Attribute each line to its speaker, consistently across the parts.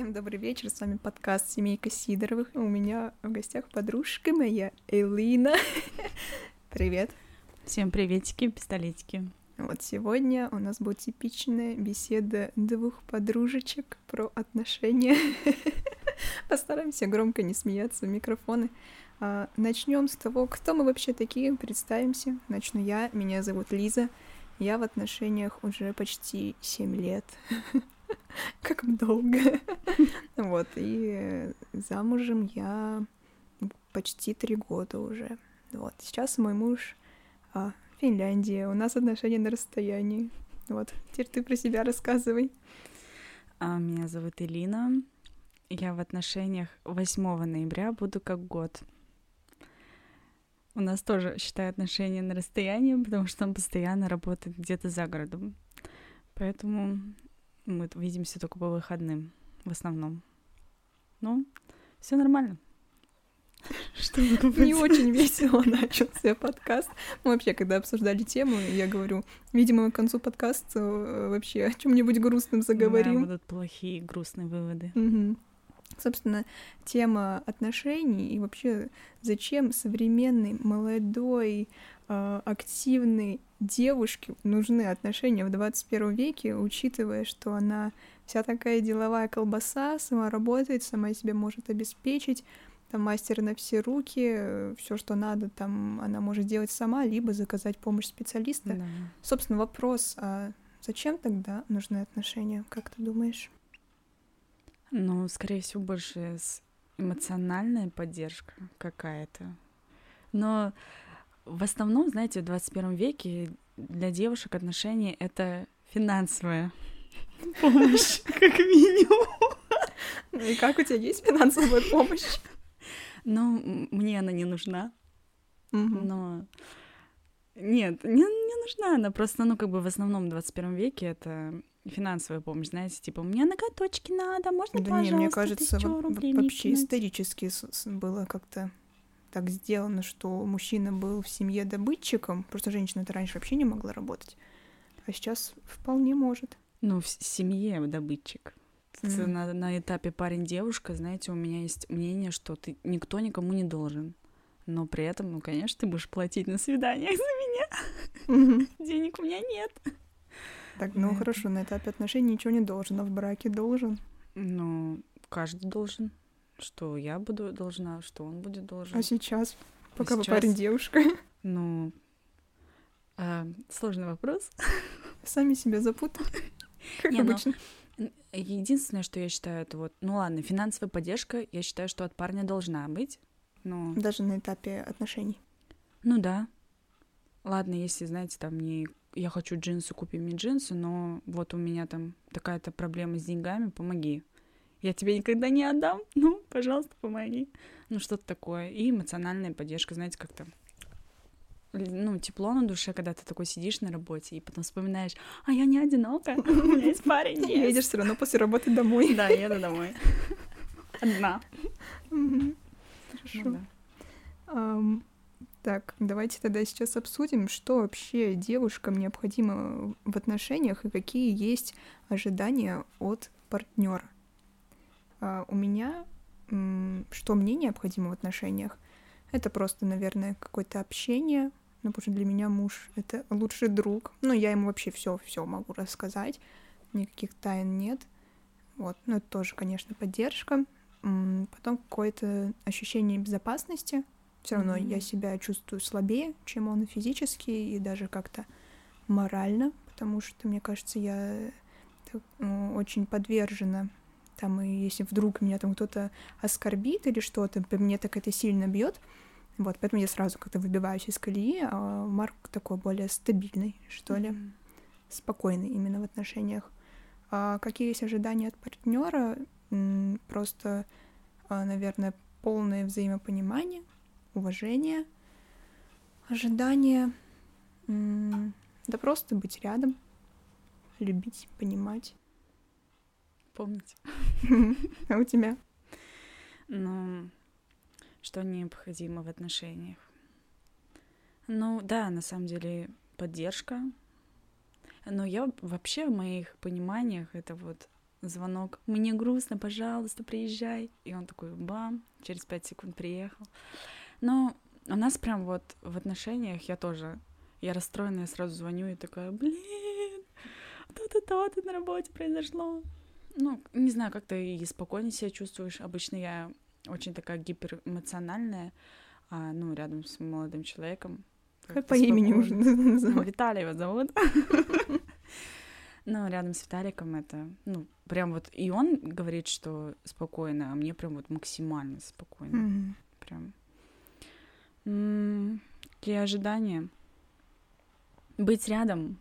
Speaker 1: Всем добрый вечер, с вами подкаст «Семейка Сидоровых». У меня в гостях подружка моя Элина. Привет.
Speaker 2: Всем приветики, пистолетики.
Speaker 1: Вот сегодня у нас будет типичная беседа двух подружечек про отношения. Постараемся громко не смеяться в микрофоны. А, начнем с того, кто мы вообще такие, представимся. Начну я, меня зовут Лиза. Я в отношениях уже почти 7 лет. Как долго. Вот, и замужем я почти три года уже. Вот, сейчас мой муж а, Финляндия, у нас отношения на расстоянии. Вот, теперь ты про себя рассказывай.
Speaker 2: А, меня зовут Элина. Я в отношениях 8 ноября буду как год. У нас тоже, считаю, отношения на расстоянии, потому что он постоянно работает где-то за городом. Поэтому мы видимся только по выходным в основном. Ну, все нормально.
Speaker 1: Что Не очень весело начался подкаст. Мы вообще, когда обсуждали тему, я говорю, видимо, к концу подкаста э, вообще о чем-нибудь грустным заговорим.
Speaker 2: Да, будут плохие грустные выводы.
Speaker 1: Угу. Собственно, тема отношений и вообще зачем современной, молодой, э, активной девушке нужны отношения в 21 веке, учитывая, что она вся такая деловая колбаса, сама работает, сама себя может обеспечить, там мастер на все руки, все, что надо, там она может делать сама, либо заказать помощь специалиста. Да. Собственно, вопрос, а зачем тогда нужны отношения, как ты думаешь?
Speaker 2: Ну, скорее всего, больше эмоциональная поддержка какая-то. Но в основном, знаете, в 21 веке для девушек отношения — это финансовая помощь, как минимум.
Speaker 1: Ну и как у тебя есть финансовая помощь?
Speaker 2: Ну, мне она не нужна. Но нет, не, не нужна она. Просто, ну, как бы в основном в 21 веке это финансовая помощь, знаете, типа, мне ноготочки надо, можно, да пожалуйста,
Speaker 1: не, мне кажется, вообще исторически было как-то так сделано, что мужчина был в семье добытчиком, просто женщина это раньше вообще не могла работать, а сейчас вполне может.
Speaker 2: Ну, в семье добытчик. Mm-hmm. На, на этапе парень-девушка, знаете, у меня есть мнение, что ты никто никому не должен. Но при этом, ну, конечно, ты будешь платить на свиданиях за меня. Mm-hmm. Денег у меня нет.
Speaker 1: Так, ну хорошо, на этапе отношений ничего не должен, а в браке должен.
Speaker 2: Ну, каждый должен. Что я буду должна, что он будет должен.
Speaker 1: А сейчас, пока сейчас... вы парень девушка?
Speaker 2: Ну, а, сложный вопрос.
Speaker 1: Сами себя запутали, как Не, ну, обычно.
Speaker 2: Но... Единственное, что я считаю, это вот, ну ладно, финансовая поддержка, я считаю, что от парня должна быть. Но...
Speaker 1: Даже на этапе отношений.
Speaker 2: Ну да. Ладно, если, знаете, там не я хочу джинсы, купи мне джинсы, но вот у меня там такая-то проблема с деньгами, помоги я тебе никогда не отдам, ну, пожалуйста, помоги. Ну, что-то такое. И эмоциональная поддержка, знаете, как-то ну, тепло на душе, когда ты такой сидишь на работе и потом вспоминаешь, а я не одинока, у меня есть парень,
Speaker 1: yes. Едешь все равно после работы домой.
Speaker 2: Да, еду домой. Одна.
Speaker 1: Хорошо. Так, давайте тогда сейчас обсудим, что вообще девушкам необходимо в отношениях и какие есть ожидания от партнера. А, у меня, что мне необходимо в отношениях, это просто, наверное, какое-то общение. Ну, потому что для меня муж — это лучший друг. Ну, я ему вообще все все могу рассказать. Никаких тайн нет. Вот. Ну, это тоже, конечно, поддержка. Потом какое-то ощущение безопасности. Все равно mm-hmm. я себя чувствую слабее, чем он физически, и даже как-то морально, потому что, мне кажется, я ну, очень подвержена там, и если вдруг меня там кто-то оскорбит или что-то, по мне так это сильно бьет, вот, поэтому я сразу как-то выбиваюсь из колеи, а Марк такой более стабильный, что ли, mm-hmm. спокойный именно в отношениях. А какие есть ожидания от партнера? Просто, а, наверное, полное взаимопонимание, уважение, ожидание, да просто быть рядом, любить, понимать
Speaker 2: помнить.
Speaker 1: А у тебя?
Speaker 2: Ну, что необходимо в отношениях? Ну, да, на самом деле поддержка. Но я вообще в моих пониманиях это вот звонок, мне грустно, пожалуйста, приезжай. И он такой, бам, через пять секунд приехал. Но у нас прям вот в отношениях я тоже, я расстроенная, сразу звоню и такая, блин, то-то, то-то на работе произошло. Ну, не знаю, как ты и спокойнее себя чувствуешь. Обычно я очень такая гиперэмоциональная, а, ну, рядом с молодым человеком.
Speaker 1: Как по имени уже
Speaker 2: называть? Виталий его зовут. Ну, рядом с Виталиком это, ну, прям вот, и он говорит, что спокойно, а мне прям вот максимально спокойно. Прям. Какие ожидания? Быть рядом,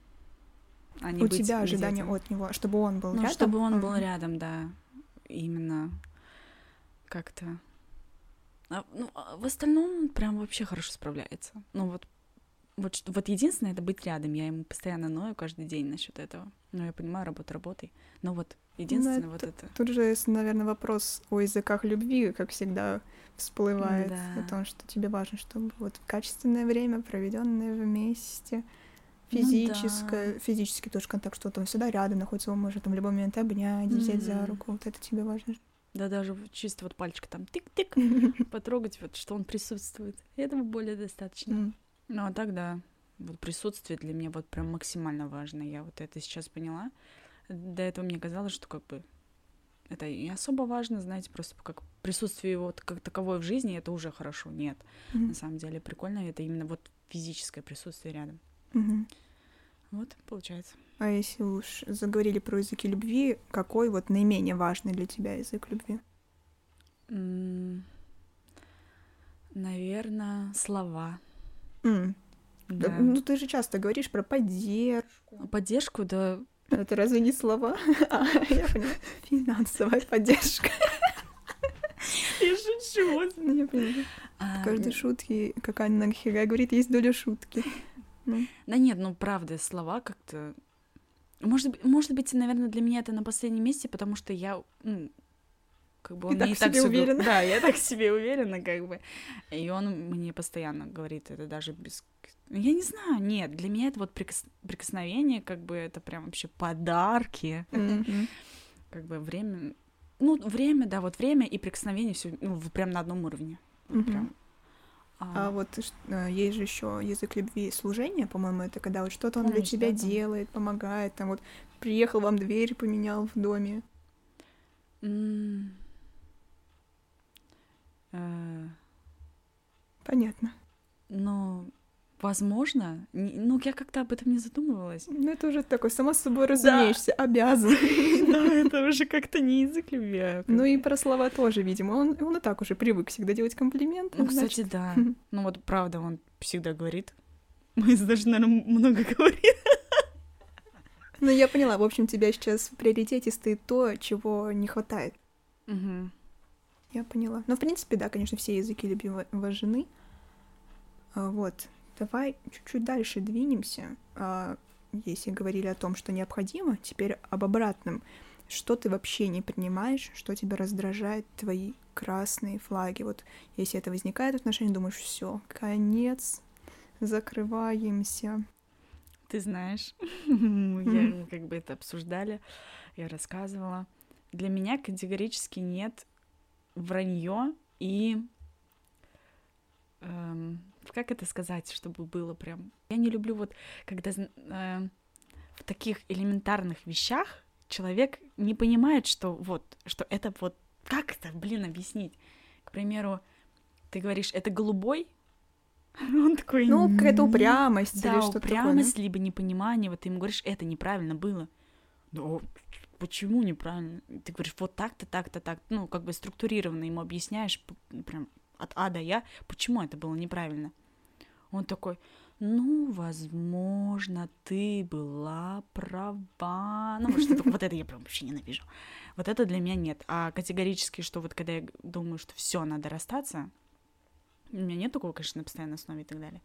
Speaker 2: а не
Speaker 1: У
Speaker 2: быть
Speaker 1: тебя ожидания от него, чтобы он был
Speaker 2: Ну,
Speaker 1: рядом?
Speaker 2: чтобы он был
Speaker 1: Ага.
Speaker 2: рядом, да. Именно как-то. А, ну, а в остальном он прям вообще хорошо справляется. Ну вот, вот, вот единственное это быть рядом. Я ему постоянно ною каждый день насчет этого. Ну, я понимаю, работа работой. Но вот единственное вот это.
Speaker 1: Тут же, наверное, вопрос о языках любви, как всегда, всплывает.
Speaker 2: Да.
Speaker 1: О том, что тебе важно, чтобы вот качественное время, проведенное вместе, физическое, физический тоже контакт, что он всегда рядом находится, он может там в любой момент обнять, взять за
Speaker 2: Мгм.
Speaker 1: руку. Вот это тебе важно.
Speaker 2: Да даже чисто вот пальчик там тык-тык, потрогать, вот что он присутствует. Этого более достаточно. Ну, а так, да, вот присутствие для меня вот прям максимально важно. Я вот это сейчас поняла. До этого мне казалось, что как бы это не особо важно, знаете, просто как присутствие его как таковое в жизни, это уже хорошо. Нет,
Speaker 1: Мгм.
Speaker 2: на самом деле прикольно, это именно вот физическое присутствие рядом.
Speaker 1: Мгм.
Speaker 2: Вот, получается.
Speaker 1: А если уж заговорили про языки любви, какой вот наименее важный для тебя язык любви?
Speaker 2: Наверное, слова.
Speaker 1: Да,
Speaker 2: Да.
Speaker 1: Ну, ты же часто говоришь про поддержку.
Speaker 2: Поддержку, да,
Speaker 1: Это разве не слова? А, я поняла. Финансовая поддержка.
Speaker 2: я шучу.
Speaker 1: Ну, я поняла.
Speaker 2: А,
Speaker 1: В каждой шутке, как Анна Нагхига говорит, есть доля шутки. Ну,
Speaker 2: Да нет, ну правда, слова как-то... Может, может быть, наверное, для меня это на последнем месте, потому что я, ну, как бы он
Speaker 1: так
Speaker 2: и
Speaker 1: в
Speaker 2: так
Speaker 1: себе уверена.
Speaker 2: Да, я так себе уверена, как бы. И он мне постоянно говорит это даже без... Я не знаю, нет, для меня это вот прикос- прикосновение, как бы это прям вообще подарки, как бы время... Ну, время, да, вот время и прикосновение все ну, прям на одном уровне. Вот прям.
Speaker 1: А вот ш- э, есть же еще язык любви служения, по-моему, это когда вот что-то он для
Speaker 2: Помнишь,
Speaker 1: тебя
Speaker 2: да,
Speaker 1: делает, помогает, там вот приехал вам дверь поменял в доме.
Speaker 2: Э,
Speaker 1: Понятно.
Speaker 2: Ну, возможно. Ну, я как-то об этом не задумывалась.
Speaker 1: Ну, это уже такой, само собой разумеешься, обязан.
Speaker 2: Да, это уже как-то не язык любви. а
Speaker 1: Ну и про слова тоже, видимо. Он, он и так уже привык всегда делать комплименты.
Speaker 2: Ну, кстати, да. Ну, вот правда, он всегда говорит. Мы даже, наверное, много говорим.
Speaker 1: Ну, я поняла. В общем, тебя сейчас в приоритете стоит то, чего не хватает.
Speaker 2: Мгм.
Speaker 1: Я поняла. Но, в принципе, да, конечно, все языки ва- важны. А, Вот. Давай чуть-чуть дальше двинемся. А, Если говорили о том, что необходимо, теперь об обратном. Что ты вообще не принимаешь, что тебя раздражает, твои красные флаги. Вот если это возникает в отношениях, думаешь, все, конец, закрываемся.
Speaker 2: Ты знаешь, я как бы это обсуждали, я рассказывала. Для меня категорически нет вранье и эм, как это сказать, чтобы было прям. Я не люблю вот, когда э, в таких элементарных вещах человек не понимает, что вот, что это вот как это, блин, объяснить. К примеру, ты говоришь, это голубой, он такой.
Speaker 1: Ну, какая-то
Speaker 2: «Нет».
Speaker 1: упрямость
Speaker 2: Да,
Speaker 1: или что-то такое. да?
Speaker 2: упрямость, либо непонимание. Вот ты ему говоришь, это неправильно было. Ну, почему неправильно? Ты говоришь, вот так-то, так-то, так. Ну, как бы структурированно ему объясняешь, прям от А до Я, почему это было неправильно. Он такой, ну, возможно, ты была права. Ну, что-то, вот это я прям вообще ненавижу. Вот это для меня нет. А категорически, что вот когда я думаю, что все, надо расстаться, у меня нет такого, конечно, на постоянной основе и так далее.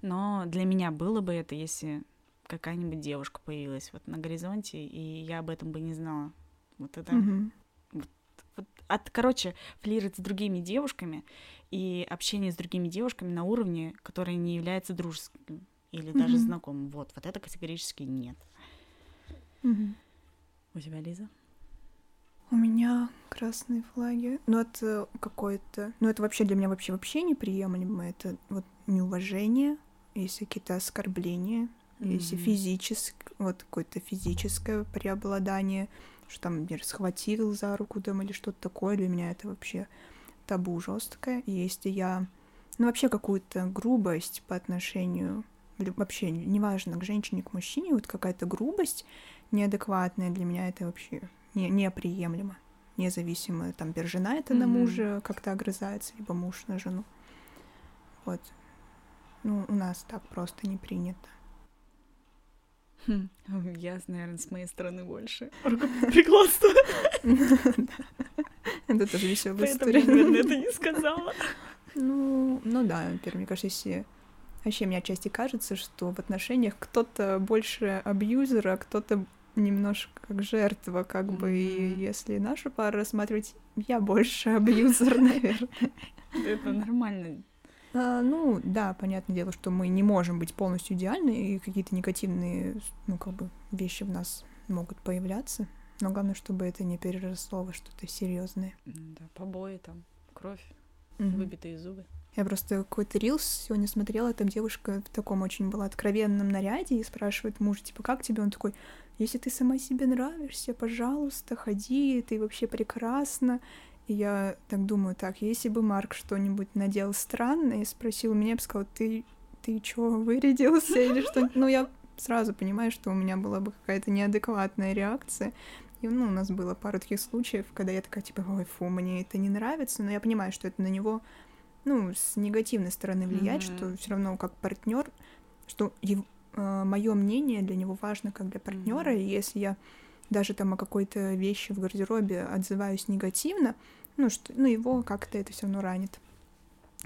Speaker 2: Но для меня было бы это, если какая-нибудь девушка появилась вот на горизонте, и я об этом бы не знала. Вот это...
Speaker 1: Мгм.
Speaker 2: Вот от, короче, флирт с другими девушками и общение с другими девушками на уровне, который не является дружеским или даже
Speaker 1: Мгм.
Speaker 2: знакомым. Вот, вот это категорически нет.
Speaker 1: Мгм.
Speaker 2: У тебя, Лиза?
Speaker 1: У меня красные флаги. Ну, это какое-то... Ну, это вообще для меня вообще вообще неприемлемо. Это вот неуважение, если какие-то оскорбления, mm-hmm. если физическое, вот какое-то физическое преобладание, что там, например, схватил за руку там или что-то такое, для меня это вообще табу жесткое. И если я, ну, вообще какую-то грубость по отношению, вообще, неважно, к женщине, к мужчине, вот какая-то грубость неадекватная для меня, это вообще не, неприемлемо. Независимо, там, жена это mm-hmm. на мужа как-то огрызается, либо муж на жену. Вот. Ну, у нас так просто не принято.
Speaker 2: Хм, я, наверное, с моей стороны больше. Рукоприкладство.
Speaker 1: Это тоже веселая история.
Speaker 2: Я, наверное, это не сказала.
Speaker 1: Ну, ну да, например, мне кажется, если... Вообще, мне отчасти кажется, что в отношениях кто-то больше абьюзер, а кто-то немножко как жертва, как mm-hmm. бы, и если нашу пару рассматривать, я больше абьюзер, наверное.
Speaker 2: Это нормально.
Speaker 1: А, ну, да, понятное дело, что мы не можем быть полностью идеальны, и какие-то негативные, ну, как бы, вещи в нас могут появляться. Но главное, чтобы это не переросло во что-то серьезное.
Speaker 2: Да, побои там, кровь, mm-hmm. выбитые зубы.
Speaker 1: Я просто какой-то рилс сегодня смотрела, там девушка в таком очень была откровенном наряде и спрашивает мужа, типа, как тебе? Он такой, если ты сама себе нравишься, пожалуйста, ходи, ты вообще прекрасна. И я так думаю, так, если бы Марк что-нибудь надел странное и спросил меня, я бы сказала, ты, ты чё, вырядился или что Ну, я сразу понимаю, что у меня была бы какая-то неадекватная реакция. И, ну, у нас было пару таких случаев, когда я такая, типа, ой, фу, мне это не нравится, но я понимаю, что это на него, ну, с негативной стороны влияет, mm-hmm. что все равно как партнер, что его, э, мое мнение для него важно как для партнера, mm-hmm. и если я даже там о какой-то вещи в гардеробе отзываюсь негативно, ну, что, ну, его как-то это все равно ранит.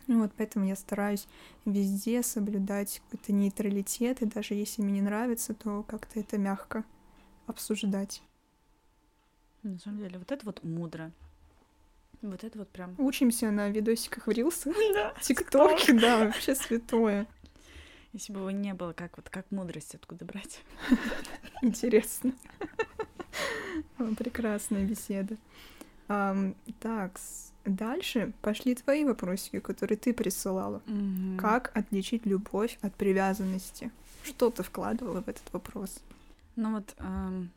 Speaker 1: Вот, поэтому я стараюсь везде соблюдать какой-то нейтралитет, и даже если мне не нравится, то как-то это мягко обсуждать.
Speaker 2: На самом деле, вот это вот мудро. Вот это вот прям...
Speaker 1: Учимся на видосиках в Рилсах, ТикТоке, да, вообще святое.
Speaker 2: Если бы его не было, как вот как мудрость откуда брать?
Speaker 1: Интересно. Прекрасная беседа. Um, так, дальше пошли твои вопросики, которые ты присылала. Mm-hmm. Как отличить любовь от привязанности? Что ты вкладывала в этот вопрос?
Speaker 2: Ну вот, эм,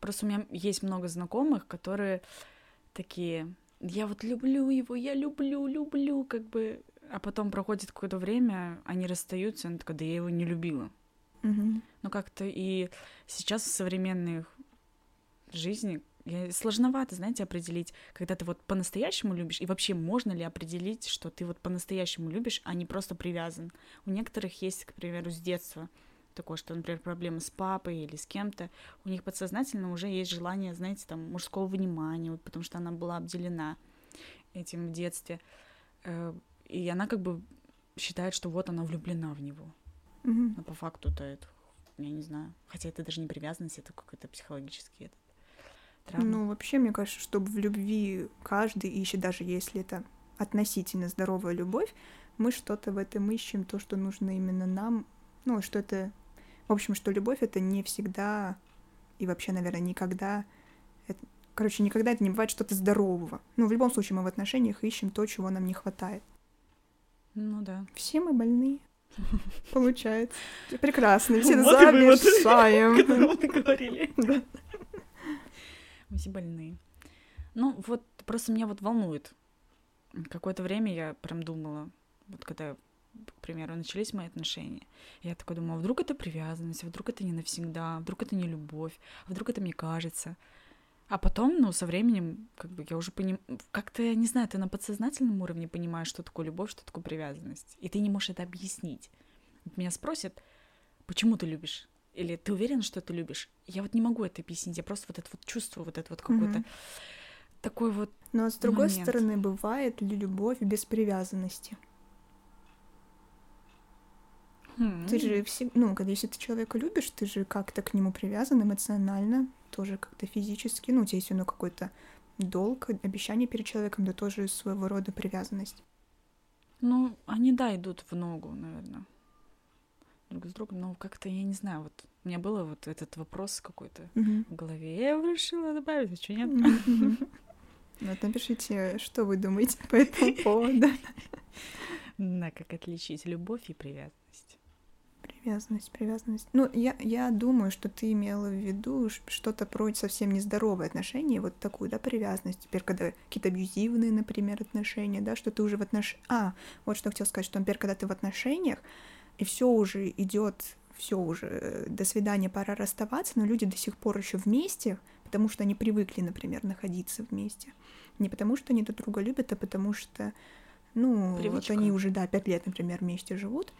Speaker 2: просто у меня есть много знакомых, которые такие, я вот люблю его, я люблю, люблю, как бы, а потом проходит какое-то время, они расстаются, он такой, да я его не любила.
Speaker 1: Mm-hmm.
Speaker 2: Ну как-то и сейчас в современной жизни сложновато, знаете, определить, когда ты вот по-настоящему любишь, и вообще можно ли определить, что ты вот по-настоящему любишь, а не просто привязан. У некоторых есть, к примеру, с детства такое, что, например, проблемы с папой или с кем-то, у них подсознательно уже есть желание, знаете, там, мужского внимания, вот, потому что она была обделена этим в детстве. Э, и она как бы считает, что вот она влюблена в него.
Speaker 1: Mm-hmm.
Speaker 2: Но по факту-то это, я не знаю, хотя это даже не привязанность, это какой-то психологический этот
Speaker 1: Травма. Ну, вообще, мне кажется, чтобы в любви каждый ищет, даже если это относительно здоровая любовь, мы что-то в этом ищем, то, что нужно именно нам. Ну, что это... В общем, что любовь — это не всегда и вообще, наверное, никогда... Это... Короче, никогда это не бывает что-то здорового. Ну, в любом случае, мы в отношениях ищем то, чего нам не хватает.
Speaker 2: Ну да.
Speaker 1: Все мы больные. Получается. Прекрасно. Все завершаем.
Speaker 2: мы говорили. Мы все больные. Ну, вот просто меня вот волнует. Какое-то время я прям думала, вот когда, к примеру, начались мои отношения, я такой думала, вдруг это привязанность, вдруг это не навсегда, вдруг это не любовь, вдруг это мне кажется. А потом, ну, со временем, как бы я уже понимаю, как-то, я не знаю, ты на подсознательном уровне понимаешь, что такое любовь, что такое привязанность. И ты не можешь это объяснить. Меня спросят, почему ты любишь? Или ты уверен, что ты любишь? Я вот не могу это объяснить. Я просто вот это вот чувствую, вот это вот какой-то mm-hmm. такой вот.
Speaker 1: Но с другой момент. стороны, бывает ли любовь без привязанности? Mm-hmm. Ты же все, ну, когда если ты человека любишь, ты же как-то к нему привязан эмоционально, тоже как-то физически. Ну, у тебя есть ну, какой-то долг, обещание перед человеком, да тоже своего рода привязанность.
Speaker 2: Ну, они, да, идут в ногу, наверное. Друг с другом, но как-то, я не знаю, вот у меня было вот этот вопрос какой-то
Speaker 1: Мгм.
Speaker 2: в голове. Я его решила добавить, а что нет?
Speaker 1: Мгм. Вот напишите, что вы думаете по этому поводу.
Speaker 2: Да, как отличить любовь и привязанность.
Speaker 1: Привязанность, привязанность. Ну, я, я думаю, что ты имела в виду что-то про совсем нездоровые отношения, вот такую, да, привязанность. Теперь, когда какие-то абьюзивные, например, отношения, да, что ты уже в отношениях... А, вот что хотел сказать, что, например, когда ты в отношениях, и все уже идет, все уже, до свидания, пора расставаться, но люди до сих пор еще вместе, потому что они привыкли, например, находиться вместе. Не потому что они друг друга любят, а потому что, ну, вот
Speaker 2: Привычка.
Speaker 1: они уже, да, пять лет, например, вместе живут.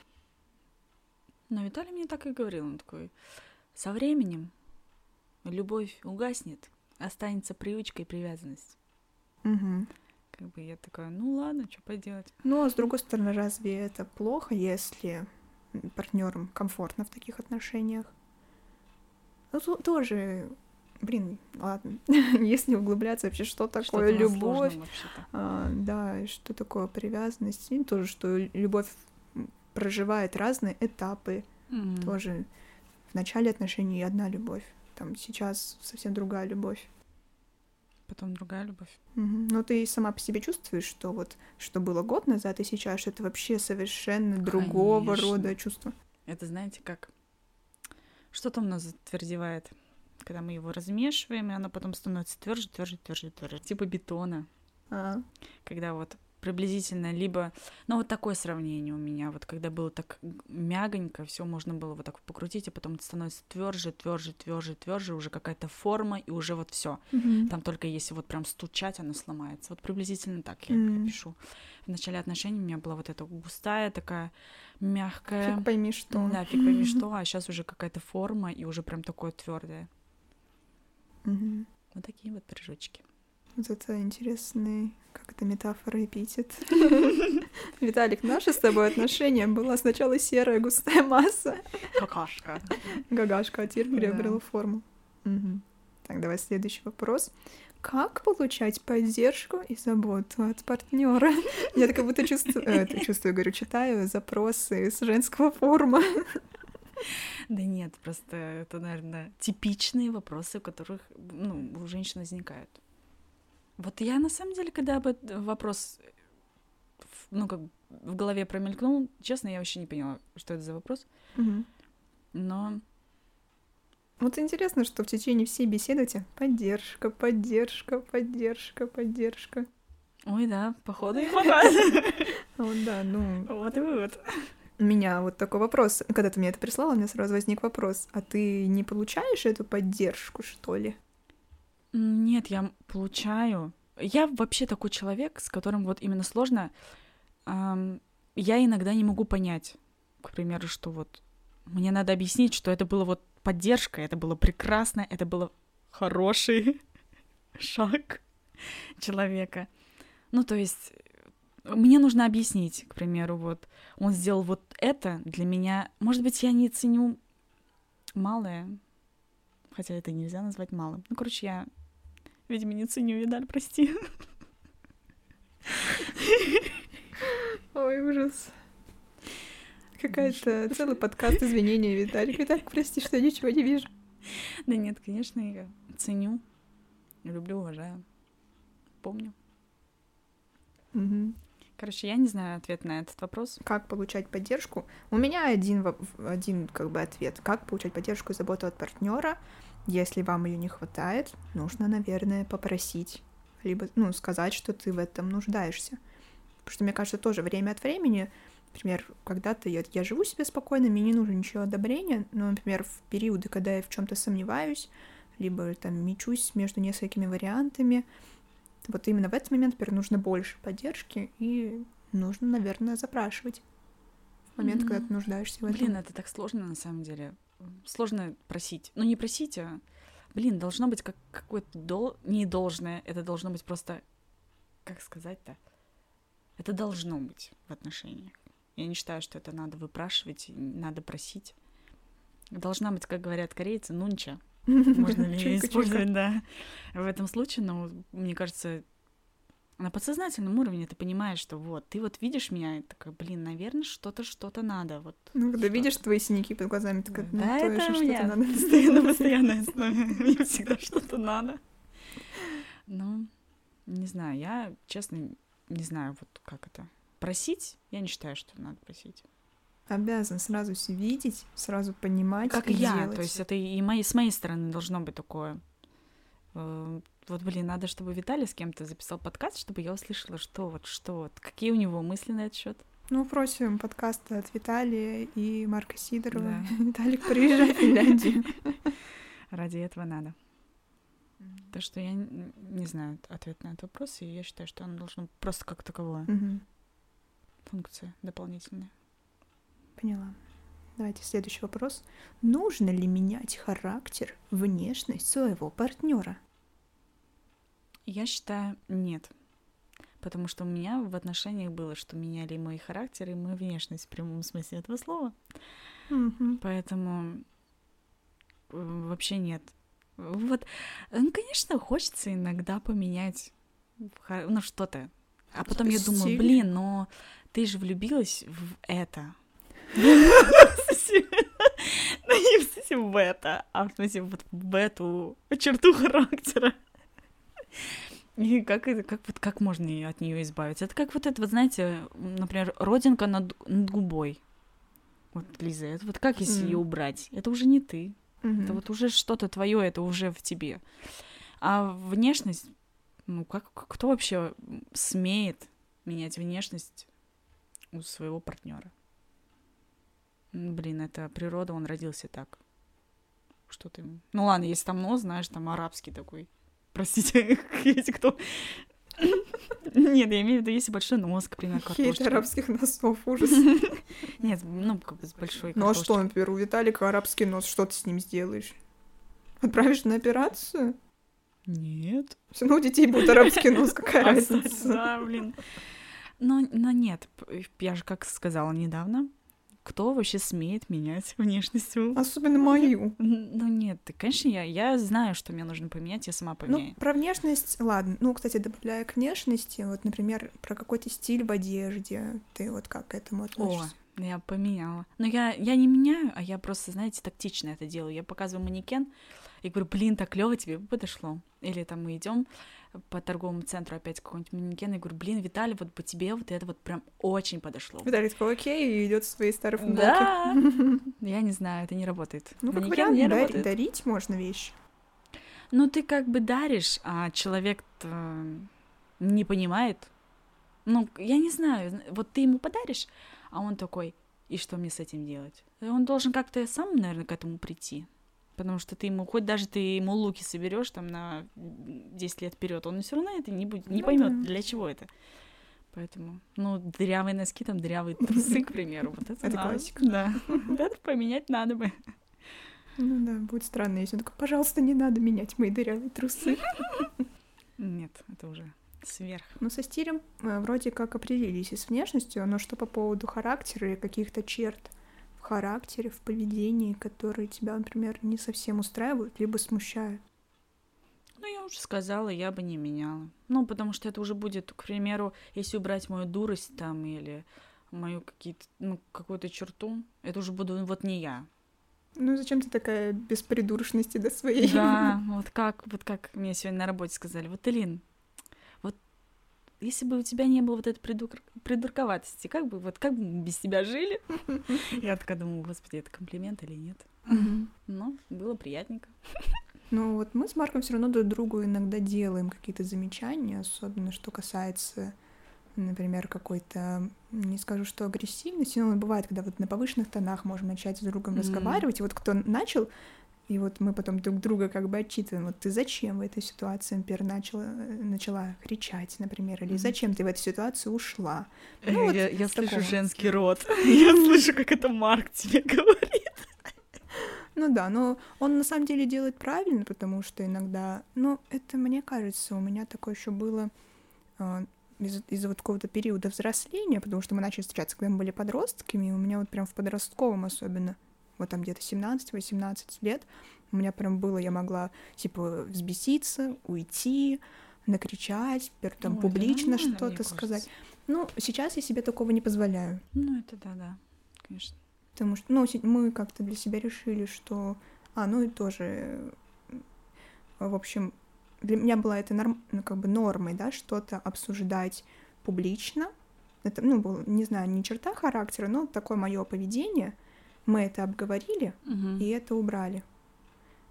Speaker 2: Но Виталий мне так и говорил, он такой, со временем любовь угаснет, останется привычка и привязанность.
Speaker 1: Мгм.
Speaker 2: Как бы я такая, ну ладно, что поделать.
Speaker 1: Но, с другой стороны, разве это плохо, если партнерам комфортно в таких отношениях? Ну, то- тоже, блин, ладно, если углубляться вообще, что такое
Speaker 2: нас
Speaker 1: любовь, а, да, что такое привязанность, и тоже, что любовь проживает разные этапы,
Speaker 2: Мгм.
Speaker 1: тоже в начале отношений одна любовь, там сейчас совсем другая любовь.
Speaker 2: Потом другая любовь.
Speaker 1: Мгм. Но ты сама по себе чувствуешь, что вот что было год назад и сейчас, это вообще совершенно другого
Speaker 2: Конечно.
Speaker 1: рода чувства.
Speaker 2: Это знаете как? Что там у нас затвердевает? Когда мы его размешиваем, и оно потом становится тверже, тверже, тверже, тверже. Типа бетона.
Speaker 1: А,
Speaker 2: Когда вот приблизительно либо... Ну, вот такое сравнение у меня. Вот когда было так мягонько, все можно было вот так покрутить, а потом это становится тверже, тверже, тверже, тверже, уже какая-то форма, и уже вот все.
Speaker 1: мгм.
Speaker 2: Там только если вот прям стучать, оно сломается. Вот приблизительно так я
Speaker 1: М.
Speaker 2: пишу. В начале отношений у меня была вот эта густая такая мягкая.
Speaker 1: Фиг пойми что.
Speaker 2: Да, фиг пойми что, а сейчас уже какая-то форма и уже прям такое твердое.
Speaker 1: Мгм.
Speaker 2: Вот такие вот пирожочки.
Speaker 1: Вот это интересный, как это метафора эпитет. Виталик, наши с тобой отношения была сначала серая густая масса,
Speaker 2: Какашка.
Speaker 1: гагашка, а теперь приобрела форму. Так, давай следующий вопрос. Как получать поддержку и заботу от партнера? Я так как будто чувствую, э, чувствую, говорю, читаю запросы с женского форума.
Speaker 2: Да нет, просто это, наверное, типичные вопросы, у которых ну, у женщин возникают. Вот я на самом деле, когда об этом вопрос ну, как в голове промелькнул, честно, я вообще не поняла, что это за вопрос.
Speaker 1: Мгм.
Speaker 2: Но
Speaker 1: Вот интересно, что в течение всей беседы у тебя поддержка, поддержка, поддержка, поддержка.
Speaker 2: Ой, да, походу и хватает.
Speaker 1: Вот да, ну,
Speaker 2: Вот и вывод.
Speaker 1: у меня вот такой вопрос. Когда ты мне это прислала, у меня сразу возник вопрос. А ты не получаешь эту поддержку, что ли?
Speaker 2: Нет, я получаю. Я вообще такой человек, с которым вот именно сложно. ам, я иногда не могу понять, к примеру, что вот мне надо объяснить, что это было вот поддержка, это было прекрасно, это было хороший шаг человека. Ну, то есть э, мне нужно объяснить, к примеру, вот он сделал вот это для меня. Может быть, я не ценю малое, хотя это нельзя назвать малым. Ну, короче, я, видимо, не ценю Видаль, прости.
Speaker 1: Ой, ужас. Какая-то целый подкаст извинения, Виталик. Виталик, прости, что я ничего не вижу.
Speaker 2: Да нет, конечно, я ценю, люблю, уважаю, помню.
Speaker 1: Мгм.
Speaker 2: Короче, я не знаю ответ на этот вопрос.
Speaker 1: Как получать поддержку? У меня один, один как бы ответ. Как получать поддержку и заботу от партнера? Если вам ее не хватает, нужно, наверное, попросить. Либо, ну, сказать, что ты в этом нуждаешься. Потому что, мне кажется, тоже время от времени, например, когда-то я, я живу себе спокойно, мне не нужно ничего одобрения, но, например, в периоды, когда я в чем-то сомневаюсь, либо там мечусь между несколькими вариантами, вот именно в этот момент, например, нужно больше поддержки, и нужно, наверное, запрашивать в момент, когда
Speaker 2: Мгм.
Speaker 1: ты нуждаешься в этом.
Speaker 2: Блин, это так сложно на самом деле. Сложно просить. Ну, не просить, а, блин, должно быть как какое-то дол... не должное. Это должно быть просто, как сказать-то? Это должно быть в отношениях. Я не считаю, что это надо выпрашивать, надо просить. Должна быть, как говорят корейцы, нунча. Можно ли использовать, да, в этом случае, но мне кажется, На подсознательном уровне ты понимаешь, что вот, ты вот видишь меня, и такая, блин, наверное, что-то, что-то надо. Вот,
Speaker 1: Ну, когда видишь твои синяки под глазами, такая, ну,
Speaker 2: да, это меня
Speaker 1: что-то надо.
Speaker 2: постоянно, постоянной основе. Мне всегда что-то надо. Ну, не знаю, я, честно, не знаю, вот как это. Просить? Я не считаю, что надо просить.
Speaker 1: Обязан сразу все видеть, сразу понимать
Speaker 2: Как
Speaker 1: и
Speaker 2: я,
Speaker 1: делать.
Speaker 2: то есть это и моей, с моей стороны должно быть такое. Э, Вот, блин, надо, чтобы Виталий с кем-то записал подкаст, чтобы я услышала, что вот, что вот, какие у него мысли на этот счет.
Speaker 1: Ну, просим подкаста от Виталия и Марка Сидорова.
Speaker 2: Да.
Speaker 1: Виталик, приезжай в Финляндию.
Speaker 2: Ради этого надо. Так что я не знаю ответ на этот вопрос, и я считаю, что оно должно просто как таковое.
Speaker 1: Мгм.
Speaker 2: Функция дополнительная.
Speaker 1: Поняла. Давайте следующий вопрос. Нужно ли менять характер, внешность своего партнера?
Speaker 2: Я считаю, нет. Потому что у меня в отношениях было, что меняли мой характер, и мою внешность в прямом смысле этого слова. Поэтому э, вообще нет. Вот, ну, конечно, хочется иногда поменять ну, что-то. А потом я думаю,
Speaker 1: Стиль.
Speaker 2: блин, но ты же влюбилась в это. Не в смысле в это, а в смысле вот в эту черту характера. И как как вот как можно от нее избавиться? Это как вот это, вот знаете, например, родинка над, над губой. Вот, Лиза, это вот как если ее убрать? Это уже не ты. Это вот уже что-то твое, это уже в тебе. А внешность, ну как кто вообще смеет менять внешность у своего партнера? Блин, это природа, он родился так. Что ты? ему? Ну ладно, если там нос, знаешь, там арабский такой. Простите, если кто. Нет, я имею в виду, если большой нос, к примеру,
Speaker 1: Хейт
Speaker 2: картошки.
Speaker 1: арабских носов, ужас.
Speaker 2: Нет, ну, как бы с большой
Speaker 1: Ну а что, например, у Виталика арабский нос, что ты с ним сделаешь? Отправишь на операцию?
Speaker 2: Нет.
Speaker 1: Все равно у детей будет арабский нос, какая разница?
Speaker 2: Да, блин. Но, но нет, я же как сказала недавно, кто вообще смеет менять внешность.
Speaker 1: Особенно мою.
Speaker 2: Ну нет, конечно, я, я знаю, что мне нужно поменять, я сама
Speaker 1: Ну,
Speaker 2: поменяю.
Speaker 1: про внешность, ладно. Ну, кстати, добавляя к внешности, вот, например, про какой-то стиль в одежде, ты вот как к этому
Speaker 2: О,
Speaker 1: относишься?
Speaker 2: я поменяла. Но я, я не меняю, а я просто, знаете, тактично это делаю. Я показываю манекен и говорю, блин, так клево тебе подошло. Или там мы идем по торговому центру опять какой-нибудь манекен, и говорю, блин, Виталий, вот по тебе вот это вот прям очень подошло.
Speaker 1: Виталий такой, окей, и идет в своей старой футболке.
Speaker 2: Да, я не знаю, это не работает.
Speaker 1: Ну, как вариант,
Speaker 2: не работает.
Speaker 1: дарить можно вещи.
Speaker 2: Ну, ты как бы даришь, а человек не понимает. Ну, я не знаю, зн- вот ты ему подаришь, а он такой, и что мне с этим делать? Он должен как-то сам, наверное, к этому прийти. Потому что ты ему, хоть даже ты ему луки соберешь там на 10 лет вперед, он все равно это не будет, не
Speaker 1: Ну
Speaker 2: поймет,
Speaker 1: да.
Speaker 2: для чего это. Поэтому, ну, дырявые носки, там дырявые трусы, к примеру, вот это
Speaker 1: Это классика.
Speaker 2: Да, это поменять надо бы.
Speaker 1: Ну да, будет странно, если он такой, пожалуйста, не надо менять мои дырявые трусы.
Speaker 2: Нет, это уже сверх.
Speaker 1: Ну, со стилем э, вроде как определились и с внешностью, но что по поводу характера и каких-то черт в характере, в поведении, которые тебя, например, не совсем устраивают, либо смущают.
Speaker 2: Ну, я уже сказала, я бы не меняла. Ну, потому что это уже будет, к примеру, если убрать мою дурость там или мою какие-то, ну, какую-то черту, это уже буду вот не я.
Speaker 1: Ну, зачем ты такая без придурочности до своей?
Speaker 2: Да, вот как, вот как мне сегодня на работе сказали, вот, Элин, если бы у тебя не было вот этой придур- придурковатости, как бы, вот как бы мы без тебя жили? Я такая думаю, господи, это комплимент или нет? Но было приятненько.
Speaker 1: Ну, вот мы с Марком все равно друг другу иногда делаем какие-то замечания, особенно что касается, например, какой-то, не скажу, что агрессивности, но бывает, когда вот на повышенных тонах можем начать с другом разговаривать, и вот кто начал, и вот мы потом друг друга как бы отчитываем, вот ты зачем в этой ситуации, например, начала, э, начала кричать, например, или зачем ты в этой ситуации ушла. Ну, вот
Speaker 2: я я
Speaker 1: с
Speaker 2: слышу
Speaker 1: такого.
Speaker 2: женский рот. Я слышу, как это Марк тебе говорит.
Speaker 1: Ну да, но он на самом деле делает правильно, потому что иногда, ну, это мне кажется, у меня такое еще было из- из-за вот какого-то периода взросления, потому что мы начали встречаться, когда мы были подростками, и у меня вот прям в подростковом особенно, вот там где-то 17-18 лет, у меня прям было, я могла, типа, взбеситься, уйти, накричать, там
Speaker 2: Ой, да
Speaker 1: публично что-то сказать. Ну, сейчас я себе такого не позволяю.
Speaker 2: Ну, это да, да, конечно.
Speaker 1: Потому что, ну, мы как-то для себя решили, что... А, ну и тоже, э, в общем, для меня была это норм... ну, как бы нормой, да, что-то обсуждать публично. Это, ну, было, не знаю, не черта характера, но такое мое поведение. Мы это обговорили,
Speaker 2: Мгм.
Speaker 1: и это убрали.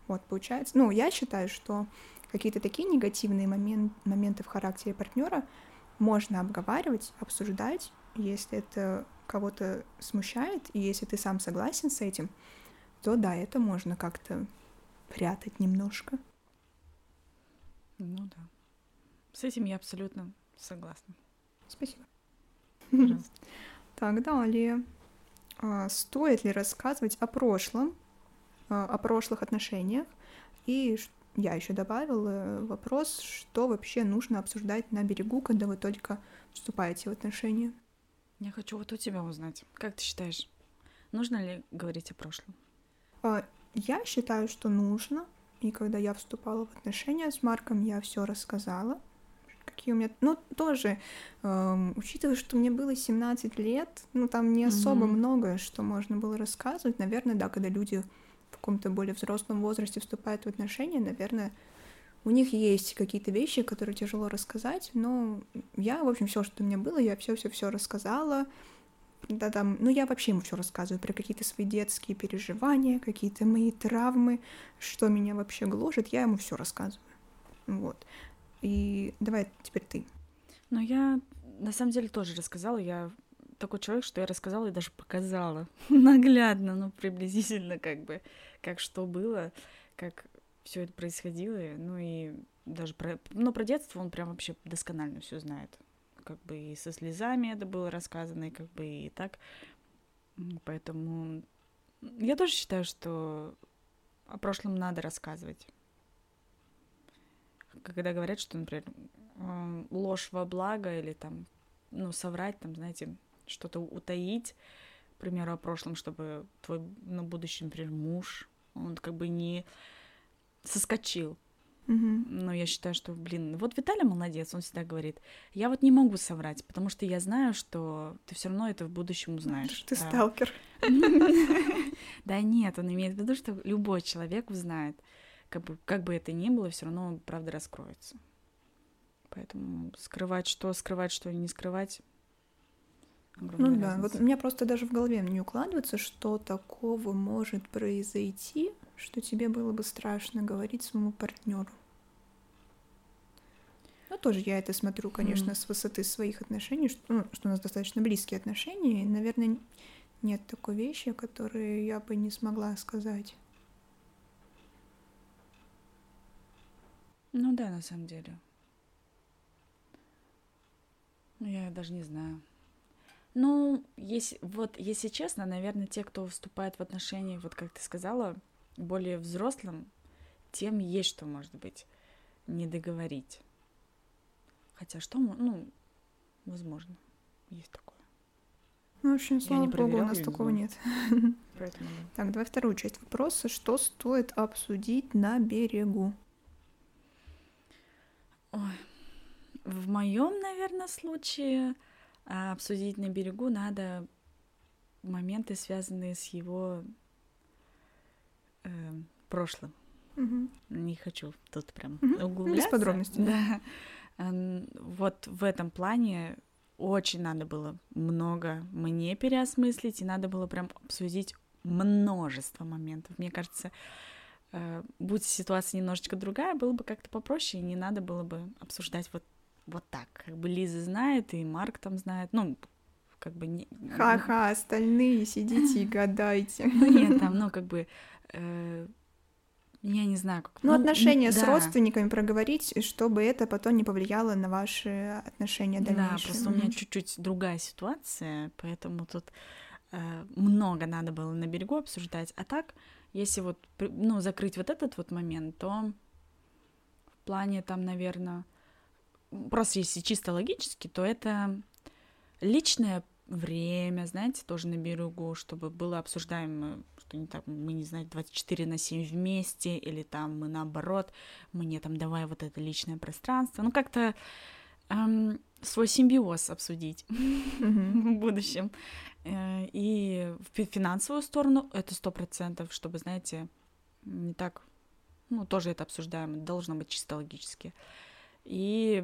Speaker 1: Вот, получается. Ну, я считаю, что какие-то такие негативные момен- моменты в характере партнера можно обговаривать, обсуждать, если это кого-то смущает, и если ты сам согласен с этим, то да, это можно как-то прятать немножко.
Speaker 2: Ну да. С этим я абсолютно согласна.
Speaker 1: Спасибо.
Speaker 2: Пожалуйста.
Speaker 1: Так, далее. А, Стоит ли рассказывать о прошлом, а, о прошлых отношениях? И я еще добавила вопрос, что вообще нужно обсуждать на берегу, когда вы только вступаете в отношения.
Speaker 2: Я хочу вот у тебя узнать. Как ты считаешь, нужно ли говорить о прошлом?
Speaker 1: А, Я считаю, что нужно. И когда я вступала в отношения с Марком, я все рассказала. У меня... Ну, тоже, эм, учитывая, что мне было 17 лет, ну, там не особо
Speaker 2: Мгм.
Speaker 1: многое, что можно было рассказывать. Наверное, да, когда люди в каком-то более взрослом возрасте вступают в отношения, наверное, у них есть какие-то вещи, которые тяжело рассказать, но я, в общем, все, что у меня было, я все-все-все рассказала. Да, там, ну, я вообще ему все рассказываю про какие-то свои детские переживания, какие-то мои травмы, что меня вообще гложет, я ему все рассказываю. Вот. И давай теперь ты.
Speaker 2: Ну, я на самом деле тоже рассказала. Я такой человек, что я рассказала и даже показала наглядно, ну, приблизительно как бы, как что было, как все это происходило. Ну, и даже про, ну, про детство он прям вообще досконально все знает. Как бы и со слезами это было рассказано, и как бы и так. Поэтому я тоже считаю, что о прошлом надо рассказывать. Когда говорят, что, например, ложь во благо или там, ну, соврать, там, знаете, что-то утаить, к примеру, о прошлом, чтобы твой, ну, будущий, например, муж, он как бы не соскочил.
Speaker 1: Мгм.
Speaker 2: Но я считаю, что, блин, вот Виталий молодец, он всегда говорит, я вот не могу соврать, потому что я знаю, что ты все равно это в будущем узнаешь.
Speaker 1: Ты
Speaker 2: Да.
Speaker 1: сталкер.
Speaker 2: Да нет, он имеет в виду, что любой человек узнает. Как бы, как бы это ни было, все равно правда раскроется. Поэтому скрывать что, скрывать что, не скрывать. огромная
Speaker 1: Ну да, вот
Speaker 2: разница.
Speaker 1: у меня просто даже в голове не укладывается, что такого может произойти, что тебе было бы страшно говорить своему партнеру. Ну, тоже я это смотрю, конечно,
Speaker 2: Мгм.
Speaker 1: с высоты своих отношений, что, ну, что у нас достаточно близкие отношения, и, наверное, нет такой вещи, которую я бы не смогла сказать.
Speaker 2: Ну да, на самом деле. Ну, я даже не знаю. Ну, если, вот, если честно, наверное, те, кто вступает в отношения, вот как ты сказала, более взрослым, тем есть что, может быть, не договорить. Хотя что, ну, возможно, есть такое.
Speaker 1: Ну, в общем, слава богу, у нас
Speaker 2: не
Speaker 1: такого нет.
Speaker 2: Поэтому да.
Speaker 1: Так, давай вторую часть вопроса. Что стоит обсудить на берегу?
Speaker 2: Ой, в моем, наверное, случае а, обсудить на берегу надо моменты, связанные с его э, прошлым.
Speaker 1: Мгм.
Speaker 2: Не хочу тут прям
Speaker 1: Мгм. Ну, без
Speaker 2: углубляться.
Speaker 1: подробностей, да.
Speaker 2: Вот в этом плане очень надо было много мне переосмыслить, и надо было прям обсудить множество моментов. Мне кажется, будь ситуация немножечко другая, было бы как-то попроще, и не надо было бы обсуждать вот, вот так. Как бы Лиза знает, и Марк там знает. Ну, как бы не...
Speaker 1: Ха-ха, остальные сидите и гадайте.
Speaker 2: Ну, нет, там, ну, как бы... э, я не знаю, как...
Speaker 1: Ну, отношения с
Speaker 2: да.
Speaker 1: родственниками проговорить, чтобы это потом не повлияло на ваши отношения
Speaker 2: Да,
Speaker 1: дальнейшие.
Speaker 2: просто у меня чуть-чуть другая ситуация, поэтому тут э, много надо было на берегу обсуждать. А так, если вот, ну, закрыть вот этот вот момент, то в плане там, наверное, просто если чисто логически, то это личное время, знаете, тоже на берегу, чтобы было обсуждаемо, что не так, мы не знаю, 24 на 7 вместе, или там мы наоборот, мне там давай вот это личное пространство. Ну, как-то эм, свой симбиоз обсудить в будущем. Э, и в финансовую сторону это сто процентов, чтобы, знаете, не так, ну, тоже это обсуждаем, должно быть чисто логически. И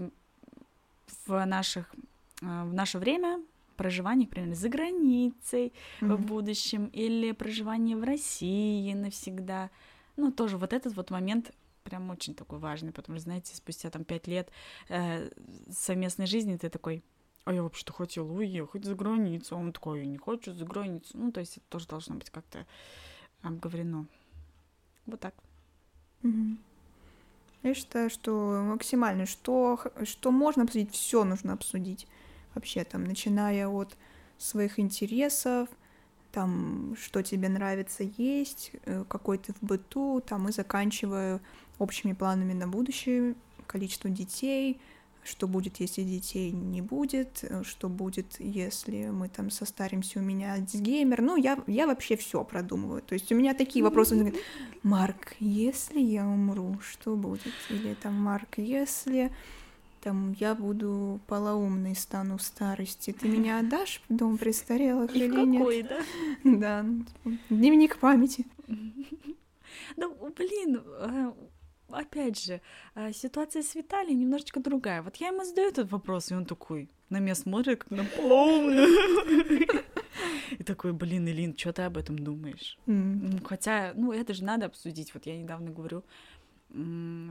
Speaker 2: в наших, э, в наше время проживание, например, за границей mm-hmm. в будущем или проживание в России навсегда. Ну, тоже вот этот вот момент прям очень такой важный, потому что, знаете, спустя там пять лет э, совместной жизни ты такой, а я вообще-то хотела уехать за границу, а он такой, я не хочу за границу. Ну, то есть это тоже должно быть как-то обговорено. Вот так.
Speaker 1: Mm-hmm. Я считаю, что максимально, что, что можно обсудить, все нужно обсудить. Вообще там, начиная от своих интересов, там, что тебе нравится есть, э, какой ты в быту, там, и заканчивая общими планами на будущее, количество детей, что будет, если детей не будет, э, что будет, если мы там состаримся, у меня Альцгеймер. Ну, я, я вообще все продумываю. То есть у меня такие вопросы. Марк, если я умру, что будет? Или там, Марк, если там я буду полоумной, стану в старости, ты меня отдашь в дом престарелых или какой, нет? да? Да, ну, типа, дневник памяти.
Speaker 2: Ну, блин, э, опять же, э, ситуация с Виталием немножечко другая. Вот я ему задаю этот вопрос, и он такой на меня смотрит, как на полную. И такой, блин, Илин, что ты об этом думаешь? Хотя, ну, это же надо обсудить. Вот я недавно говорю,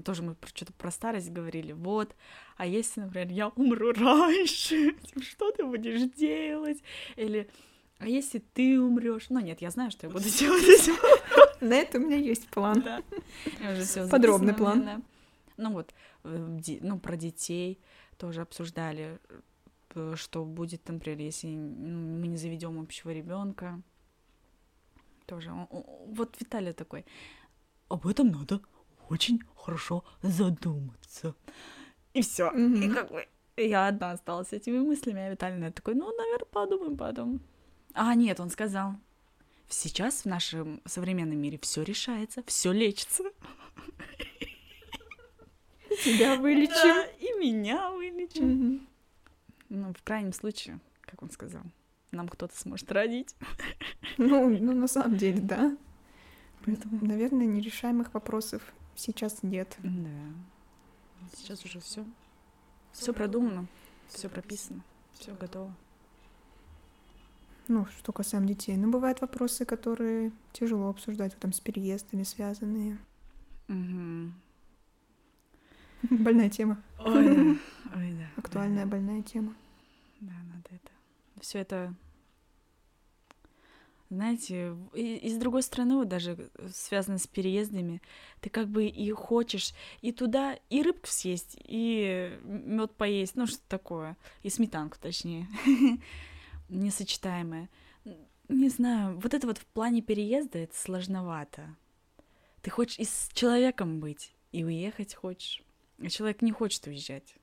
Speaker 2: тоже мы что-то про старость говорили, вот, а если, например, я умру раньше, типа, что ты будешь делать? Или, а если ты умрешь? Ну нет, я знаю, что я буду делать.
Speaker 1: На это у меня есть план.
Speaker 2: Да.
Speaker 1: Подробный план.
Speaker 2: Ну вот, э, ну про детей тоже обсуждали, э, что будет, например, если мы не заведем общего ребенка. Тоже. Вот Виталий такой. Об этом надо очень хорошо задуматься. И все. Mm-hmm. И как бы я одна осталась с этими мыслями, а Виталий такой, ну, наверное, подумаем потом. А, нет, он сказал, сейчас в нашем современном мире все решается, все лечится.
Speaker 1: Тебя вылечим.
Speaker 2: Да, и меня вылечим. Mm-hmm. Ну, в крайнем случае, как он сказал, нам кто-то сможет родить.
Speaker 1: Ну, ну, на самом деле, да. Поэтому, наверное, нерешаемых вопросов сейчас нет.
Speaker 2: Да. Сейчас уже все. Все продумано, все прописано, все готово.
Speaker 1: Ну, что касаемо детей. Ну, бывают вопросы, которые тяжело обсуждать, вот, там, с переездами связанные.
Speaker 2: Угу.
Speaker 1: Больная тема.
Speaker 2: Ой, да. Ой, да.
Speaker 1: Актуальная да, больная тема.
Speaker 2: Да, надо это. Все это знаете, и, и с другой стороны, вот даже связано с переездами, ты как бы и хочешь и туда, и рыбку съесть, и мед поесть, ну что такое, и сметанку точнее, несочетаемое. Не знаю, вот это вот в плане переезда это сложновато. Ты хочешь и с человеком быть, и уехать хочешь, а человек не хочет уезжать.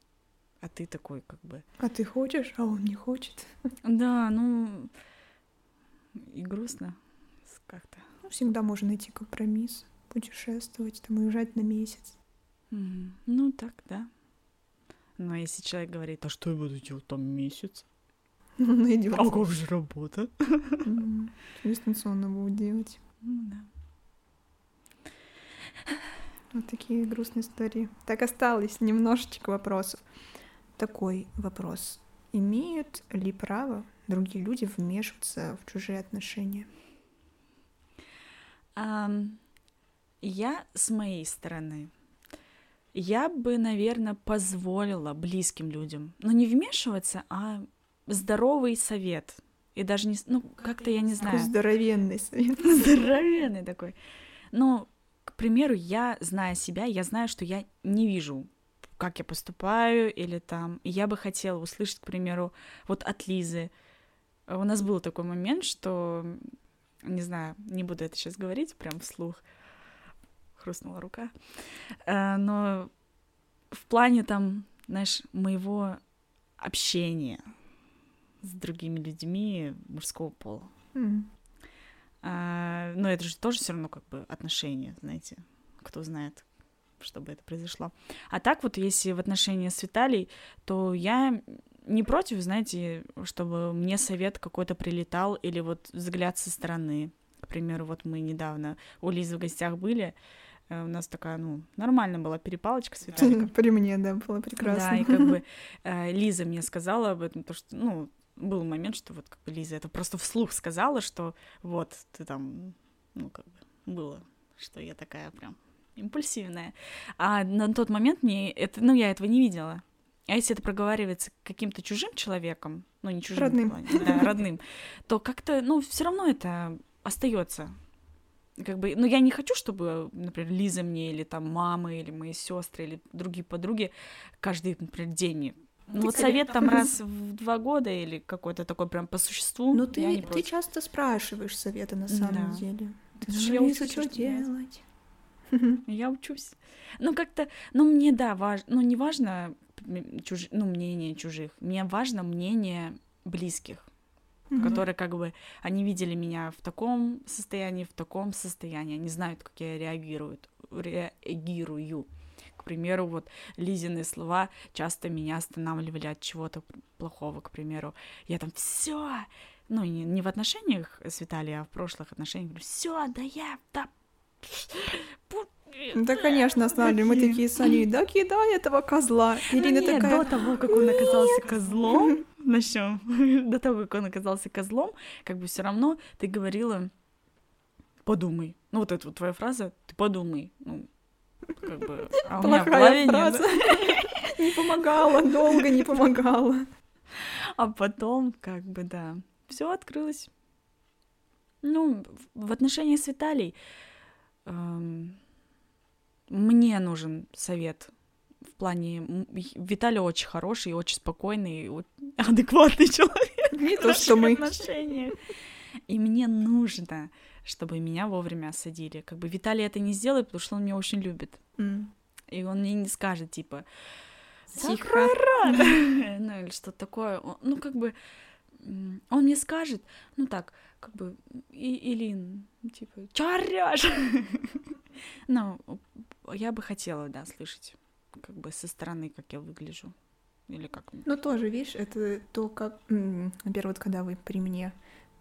Speaker 2: А ты такой как бы...
Speaker 1: А ты хочешь, а он не хочет.
Speaker 2: Да, ну и грустно как-то.
Speaker 1: Ну, всегда можно найти компромисс, путешествовать, там, уезжать на месяц.
Speaker 2: Mm-hmm. Ну, так, да. Но если человек говорит, а что я буду делать там месяц?
Speaker 1: Он найдет.
Speaker 2: А как же работа?
Speaker 1: Дистанционно будет делать.
Speaker 2: Ну, да.
Speaker 1: Вот такие грустные истории. Так осталось немножечко вопросов. Такой вопрос. Имеют ли право другие люди вмешиваться в чужие отношения?
Speaker 2: Um, я с моей стороны, я бы, наверное, позволила близким людям, ну не вмешиваться, а здоровый совет. И даже не, ну как-то я не знаю.
Speaker 1: Здоровенный совет.
Speaker 2: Здоровенный такой. Ну, к примеру, я, зная себя, я знаю, что я не вижу как я поступаю, или там... И я бы хотела услышать, к примеру, вот от Лизы. У нас был такой момент, что, не знаю, не буду это сейчас говорить прям вслух, хрустнула рука, э, но в плане там, знаешь, моего общения с другими людьми мужского пола.
Speaker 1: Mm.
Speaker 2: А, но это же тоже все равно как бы отношения, знаете, кто знает, чтобы это произошло. А так вот, если в отношении с Виталий, то я не против, знаете, чтобы мне совет какой-то прилетал или вот взгляд со стороны. К примеру, вот мы недавно у Лизы в гостях были, э, у нас такая, ну, нормальная была перепалочка с Виталиком.
Speaker 1: При мне, да, было прекрасно.
Speaker 2: Да, и как бы э, Лиза мне сказала об этом, то что, ну, был момент, что вот как бы Лиза это просто вслух сказала, что вот ты там, ну, как бы было, что я такая прям импульсивная. А на тот момент мне это, ну, я этого не видела. А если это проговаривается каким-то чужим человеком, ну не чужим,
Speaker 1: родным,
Speaker 2: плане, да, родным, то как-то, ну, все равно это остается. Как бы, ну, я не хочу, чтобы, например, Лиза мне или там мама или мои сестры или другие подруги каждый, например, день ну, вот совет там раз в два года или какой-то такой прям по существу.
Speaker 1: Ну, ты, ты часто спрашиваешь совета на самом да. деле. Ты я учусь, что делать.
Speaker 2: Я учусь. Ну, как-то, ну, мне, да, важно, ну, не важно чуж... ну, мнение чужих, мне важно мнение близких, mm-hmm. которые как бы, они видели меня в таком состоянии, в таком состоянии, они знают, как я реагирую, реагирую. К примеру, вот Лизины слова часто меня останавливали от чего-то плохого, к примеру. Я там все, ну, не, не в отношениях с Виталием, а в прошлых отношениях, все, да я, да,
Speaker 1: да, конечно, знали. Мы такие с Аней, да кидай этого козла.
Speaker 2: Ирина ну, нет, такая... до того, как он оказался козлом, начнем. До того, как он оказался козлом, как бы все равно ты говорила, подумай. Ну, вот эта вот твоя фраза, ты подумай. Ну, как бы... А у меня Плохая фраза.
Speaker 1: Не помогала, долго не помогала.
Speaker 2: А потом, как бы, да, все открылось. Ну, в отношении с Виталий эм, мне нужен совет в плане... Виталий очень хороший, очень спокойный, адекватный человек.
Speaker 1: Не то, что мы.
Speaker 2: Отношениях. И мне нужно, чтобы меня вовремя осадили. Как бы Виталий это не сделает, потому что он меня очень любит.
Speaker 1: Mm.
Speaker 2: И он мне не скажет, типа,
Speaker 1: тихо,
Speaker 2: ну или что-то такое. Ну, как бы, он мне скажет, ну так, как бы, и, Илин, типа, чё орёшь? Ну, я бы хотела, да, слышать, как бы со стороны, как я выгляжу. Или как.
Speaker 1: Ну, тоже, видишь, это то, как, например, вот когда вы при мне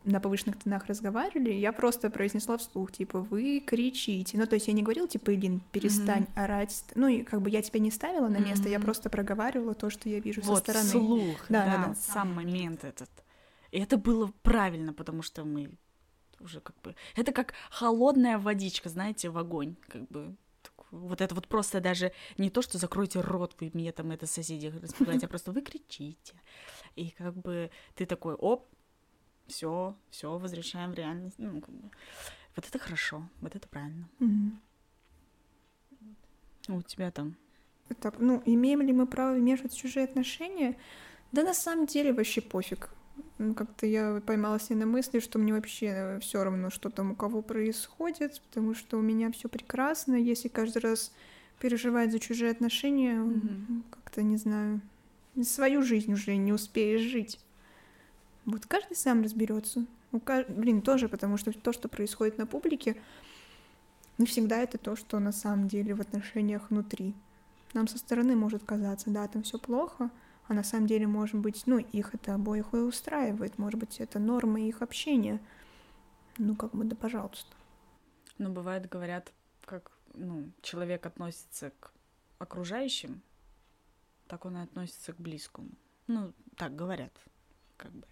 Speaker 1: на повышенных тонах разговаривали, я просто произнесла вслух, типа, вы кричите. Ну, то есть я не говорила, типа, Илин, перестань mm-hmm. орать. Ну, и как бы я тебя не ставила на место, mm-hmm. я просто проговаривала то, что я вижу
Speaker 2: вот,
Speaker 1: со стороны.
Speaker 2: слух, да, да, да, сам момент этот. И это было правильно, потому что мы уже как бы... Это как холодная водичка, знаете, в огонь, как бы вот это вот просто даже не то, что закройте рот, вы мне там это соседи распугаете, а просто вы кричите. И как бы ты такой, оп, все, все, возвращаем в реальность. Ну, как бы. Вот это хорошо, вот это правильно.
Speaker 1: Mm-hmm.
Speaker 2: У тебя там.
Speaker 1: Так, ну, имеем ли мы право вмешивать в чужие отношения? Да на самом деле вообще пофиг. Ну, как-то я поймалась на мысли, что мне вообще все равно, что там у кого происходит, потому что у меня все прекрасно. Если каждый раз переживать за чужие отношения, mm-hmm. как-то не знаю, свою жизнь уже не успеешь жить. Вот каждый сам разберется. Блин, тоже, потому что то, что происходит на публике, не всегда это то, что на самом деле в отношениях внутри. Нам со стороны может казаться, да, там все плохо, а на самом деле, может быть, ну, их это обоих и устраивает, может быть, это норма их общения. Ну, как бы, да, пожалуйста.
Speaker 2: Ну, бывает, говорят, как, ну, человек относится к окружающим, так он и относится к близкому. Ну, так говорят, как бы.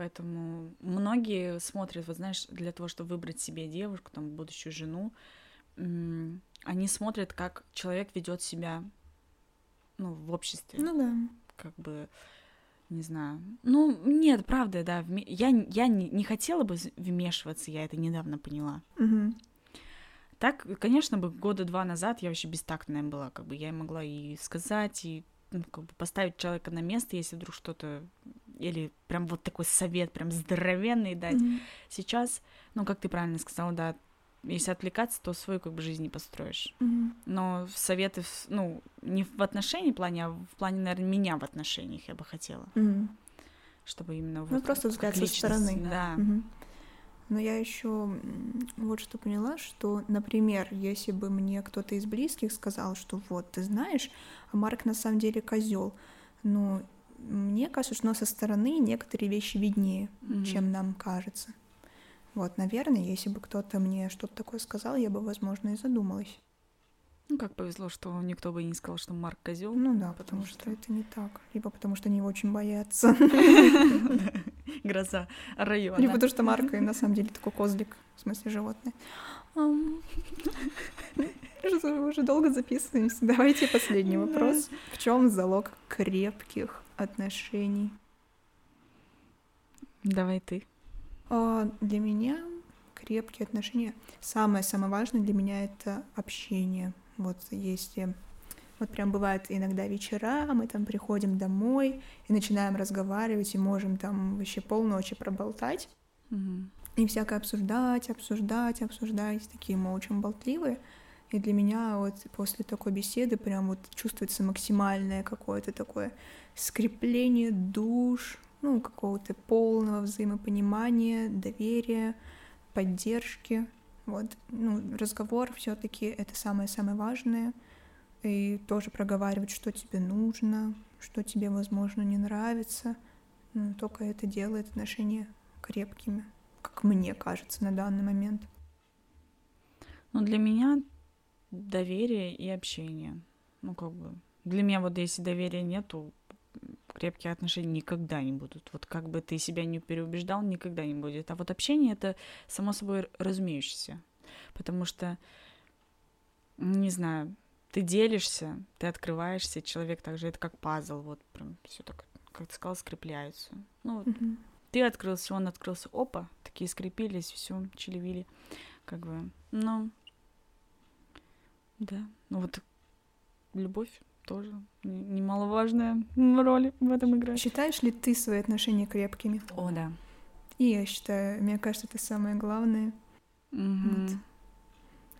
Speaker 2: Поэтому многие смотрят, вот знаешь, для того, чтобы выбрать себе девушку, там, будущую жену, они смотрят, как человек ведет себя ну, в обществе.
Speaker 1: Ну да
Speaker 2: как бы, не знаю. Ну, нет, правда, да. Я, я не, не хотела бы вмешиваться, я это недавно поняла.
Speaker 1: Угу.
Speaker 2: Так, конечно, бы года два назад я вообще бестактная была, как бы я могла и сказать, и ну, как бы поставить человека на место, если вдруг что-то или прям вот такой совет, прям здоровенный дать. Mm-hmm. Сейчас, ну, как ты правильно сказала, да, если отвлекаться, то свою как бы жизнь не построишь.
Speaker 1: Mm-hmm.
Speaker 2: Но советы, ну, не в отношении плане, а в плане, наверное, меня в отношениях я бы хотела.
Speaker 1: Mm-hmm.
Speaker 2: Чтобы именно
Speaker 1: вот... Ну, просто взгляд со стороны.
Speaker 2: Да.
Speaker 1: Mm-hmm. Но я еще вот что поняла, что, например, если бы мне кто-то из близких сказал, что вот, ты знаешь, а Марк на самом деле козел, ну, мне кажется, что со стороны некоторые вещи виднее, mm-hmm. чем нам кажется. Вот, наверное, если бы кто-то мне что-то такое сказал, я бы, возможно, и задумалась.
Speaker 2: Ну, как повезло, что никто бы не сказал, что Марк козел.
Speaker 1: Ну да, потому, потому что... что это не так. Либо потому что они его очень боятся.
Speaker 2: Гроза района.
Speaker 1: Либо потому что Марк на самом деле такой козлик, в смысле животное. Мы уже долго записываемся. Давайте последний вопрос. В чем залог крепких отношений?
Speaker 2: Давай ты.
Speaker 1: А, для меня крепкие отношения. Самое-самое важное для меня это общение. Вот если вот прям бывает иногда вечера, мы там приходим домой и начинаем разговаривать, и можем там вообще полночи проболтать.
Speaker 2: Mm-hmm.
Speaker 1: И всякое обсуждать, обсуждать, обсуждать, такие мы очень болтливые. И для меня вот после такой беседы прям вот чувствуется максимальное какое-то такое скрепление душ, ну, какого-то полного взаимопонимания, доверия, поддержки. Вот, ну, разговор все-таки это самое-самое важное. И тоже проговаривать, что тебе нужно, что тебе, возможно, не нравится. Ну, только это делает отношения крепкими, как мне кажется, на данный момент.
Speaker 2: Ну, для меня доверие и общение. Ну, как бы. Для меня вот если доверия нету, крепкие отношения никогда не будут. Вот как бы ты себя не переубеждал, никогда не будет. А вот общение это само собой разумеющееся. Потому что, не знаю, ты делишься, ты открываешься, человек также, это как пазл, вот прям все так, как ты сказал, скрепляются. Ну, вот,
Speaker 1: mm-hmm.
Speaker 2: ты открылся, он открылся, опа, такие скрепились, все, чилевили, как бы, ну, да, ну вот любовь тоже немаловажная роль в этом играет.
Speaker 1: Считаешь ли ты свои отношения крепкими?
Speaker 2: О, да.
Speaker 1: И я считаю, мне кажется, это самое главное.
Speaker 2: Mm-hmm.
Speaker 1: Вот.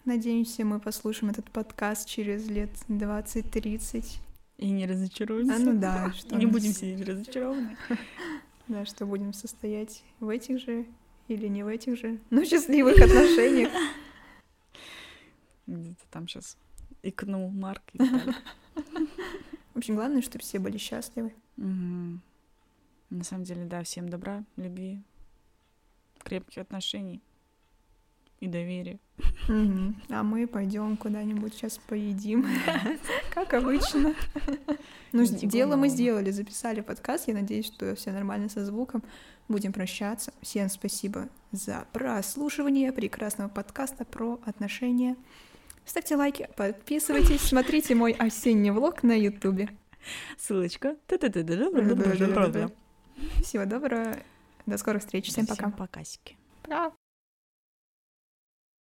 Speaker 1: Надеемся, мы послушаем этот подкаст через лет 20-30.
Speaker 2: И не разочаруемся.
Speaker 1: А ну да, что
Speaker 2: не будем сидеть разочарованы.
Speaker 1: Да, что будем состоять в этих же или не в этих же, но счастливых отношениях.
Speaker 2: Где-то там сейчас икнул Марк.
Speaker 1: В общем, главное, чтобы все были счастливы.
Speaker 2: Угу. На самом деле, да, всем добра, любви, крепких отношений и доверия.
Speaker 1: Угу. А мы пойдем куда-нибудь сейчас поедим, как обычно. Ну, дело мы сделали, записали подкаст. Я надеюсь, что все нормально со звуком. Будем прощаться. Всем спасибо за прослушивание прекрасного подкаста про отношения. Ставьте лайки, подписывайтесь, смотрите мой осенний влог на Ютубе.
Speaker 2: Ссылочка.
Speaker 1: Всего доброго. До скорых встреч. Всем пока.
Speaker 2: Всем покасики.
Speaker 1: Пока.